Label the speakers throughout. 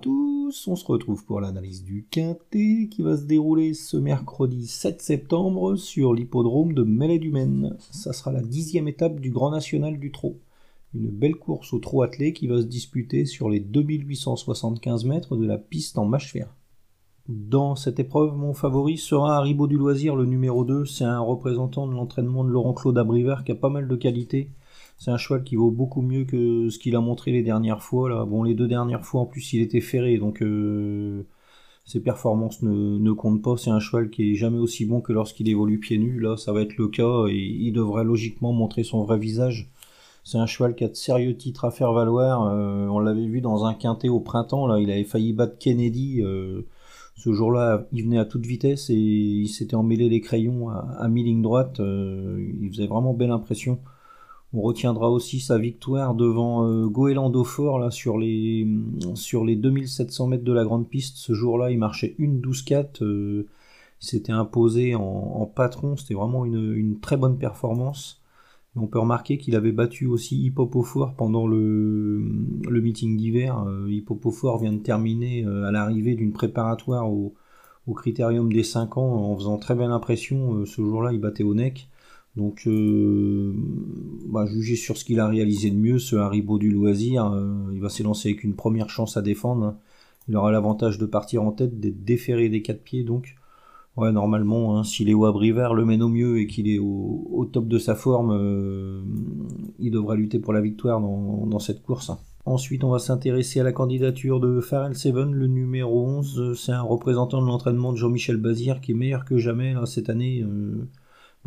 Speaker 1: tous, on se retrouve pour l'analyse du Quintet qui va se dérouler ce mercredi 7 septembre sur l'hippodrome de Mêlée-du-Maine. Ça sera la dixième étape du Grand National du Trot. Une belle course au trot attelé qui va se disputer sur les 2875 mètres de la piste en mâche fer. Dans cette épreuve, mon favori sera Haribo du Loisir, le numéro 2. C'est un représentant de l'entraînement de Laurent-Claude Abrivard qui a pas mal de qualités. C'est un cheval qui vaut beaucoup mieux que ce qu'il a montré les dernières fois. Là. Bon, les deux dernières fois, en plus, il était ferré, donc euh, ses performances ne, comptent pas. C'est un cheval qui est jamais aussi bon que lorsqu'il évolue pieds nus. Là, ça va être le cas et il devrait logiquement montrer son vrai visage. C'est un cheval qui a de sérieux titres à faire valoir. Euh, on l'avait vu dans un quintet au printemps. Là, il avait failli battre Kennedy. Euh, ce jour-là, il venait à toute vitesse et il s'était emmêlé les crayons à, à mi-ligne droite. il faisait vraiment belle impression. On retiendra aussi sa victoire devant euh, Goélando Fort là, sur, les, sur les 2700 mètres de la grande piste. Ce jour-là, il marchait une 12-4. Euh, il s'était imposé en, patron. C'était vraiment une, très bonne performance. on peut remarquer qu'il avait battu aussi Hippopophore pendant le, meeting d'hiver. Euh, vient de terminer euh, à l'arrivée d'une préparatoire au, au critérium des 5 ans en faisant très belle impression. ce jour-là, il battait au nec. Donc, euh, bah, juger sur ce qu'il a réalisé de mieux, ce Haribo du loisir, euh, il va s'élancer avec une première chance à défendre. Il aura l'avantage de partir en tête, d'être déféré des quatre pieds. Donc, ouais, normalement, si Léo Abrivard le mène au mieux et qu'il est au, top de sa forme, euh, il devra lutter pour la victoire dans, cette course. Ensuite, on va s'intéresser à la candidature de Farrell Seven, le numéro 11. C'est un représentant de l'entraînement de Jean-Michel Bazir qui est meilleur que jamais cette année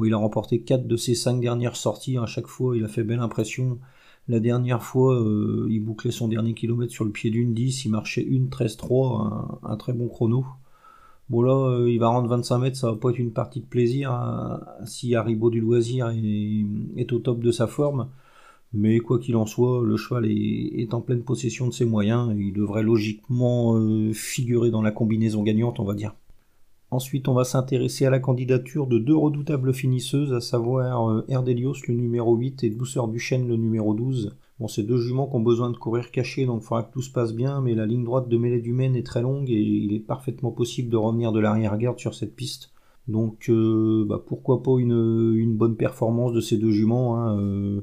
Speaker 1: il a remporté 4 de ses 5 dernières sorties. À chaque fois, il a fait belle impression. La dernière fois, euh, il bouclait son dernier kilomètre sur le pied d'une 10. Il marchait une 13-3, un, très bon chrono. Bon là, euh, il va rendre 25 mètres, ça va pas être une partie de plaisir hein, si Haribo du loisir est, au top de sa forme. Mais quoi qu'il en soit, le cheval est, en pleine possession de ses moyens. il devrait logiquement euh, figurer dans la combinaison gagnante, on va dire. Ensuite, on va s'intéresser à la candidature de deux redoutables finisseuses, à savoir euh, Erdelios, le numéro 8, et Douceur du Chêne, le numéro 12. Bon, ces deux juments qui ont besoin de courir cachés, donc il faudra que tout se passe bien, mais la ligne droite de mêlée du Maine est très longue et il est parfaitement possible de revenir de l'arrière-garde sur cette piste. Donc, euh, bah, pourquoi pas une, bonne performance de ces deux juments hein, euh,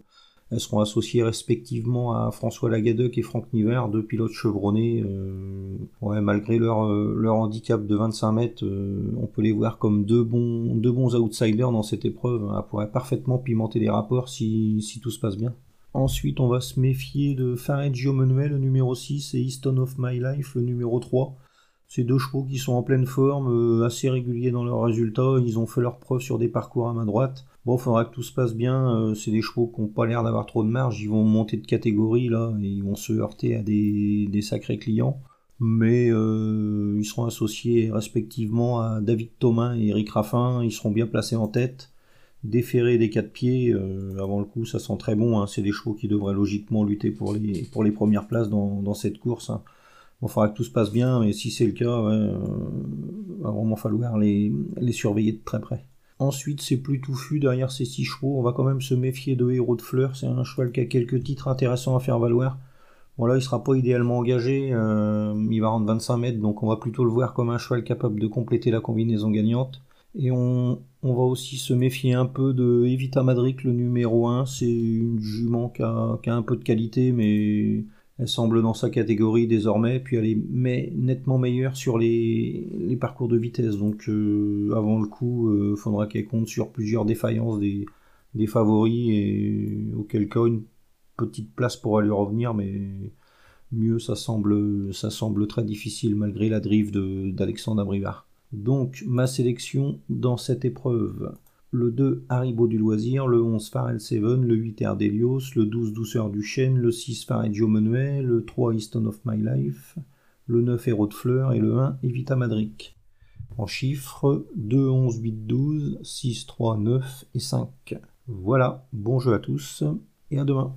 Speaker 1: elles seront associées respectivement à François Lagadec et Franck Niver, deux pilotes chevronnés. Euh, ouais, malgré leur, euh, handicap de 25 mètres, euh, on peut les voir comme deux bons, outsiders dans cette épreuve. Elles pourraient parfaitement pimenter les rapports si, si tout se passe bien. Ensuite, on va se méfier de Fareggio Manuel, le numéro 6, et Easton of My Life, le numéro 3. Ces deux chevaux qui sont en pleine forme, assez réguliers dans leurs résultats, ils ont fait leur preuve sur des parcours à main droite. Bon, il faudra que tout se passe bien. Euh, c'est des chevaux qui n'ont pas l'air d'avoir trop de marge. Ils vont monter de catégorie là et ils vont se heurter à des, sacrés clients. Mais euh, ils seront associés respectivement à David Thomas et Eric Raffin. Ils seront bien placés en tête. Déférés des quatre pieds, euh, avant le coup, ça sent très bon. Hein. C'est des chevaux qui devraient logiquement lutter pour les, pour les premières places dans, cette course. Hein. Bon, il faudra que tout se passe bien, mais si c'est le cas, il va vraiment falloir les surveiller de très près. Ensuite, c'est plus touffu derrière ces six chevaux. On va quand même se méfier de Héros de Fleurs. C'est un cheval qui a quelques titres intéressants à faire valoir. Bon là, il sera pas idéalement engagé. Euh, il va rendre 25 mètres, donc on va plutôt le voir comme un cheval capable de compléter la combinaison gagnante. Et on, va aussi se méfier un peu de Evita Madric, le numéro 1. C'est une jument qui a un peu de qualité, mais elle semble dans sa catégorie désormais, puis elle est nettement meilleure sur les, parcours de vitesse. Donc euh, avant le coup, il euh, faudra qu'elle compte sur plusieurs défaillances des, favoris, et auquel cas une petite place pourra lui revenir, mais mieux ça semble, ça semble très difficile malgré la drive d'Alexandre Abrivard. Donc ma sélection dans cette épreuve le 2 Haribo du loisir, le 11 Farrell Seven, le 8 Erdelios, le 12 Douceur du chêne, le 6 Fareggio Manuel, le 3 Easton of My Life, le 9 Héros de Fleurs et le 1 Evita Madric. En chiffres 2, 11, 8, 12, 6, 3, 9 et 5. Voilà, bon jeu à tous et à demain.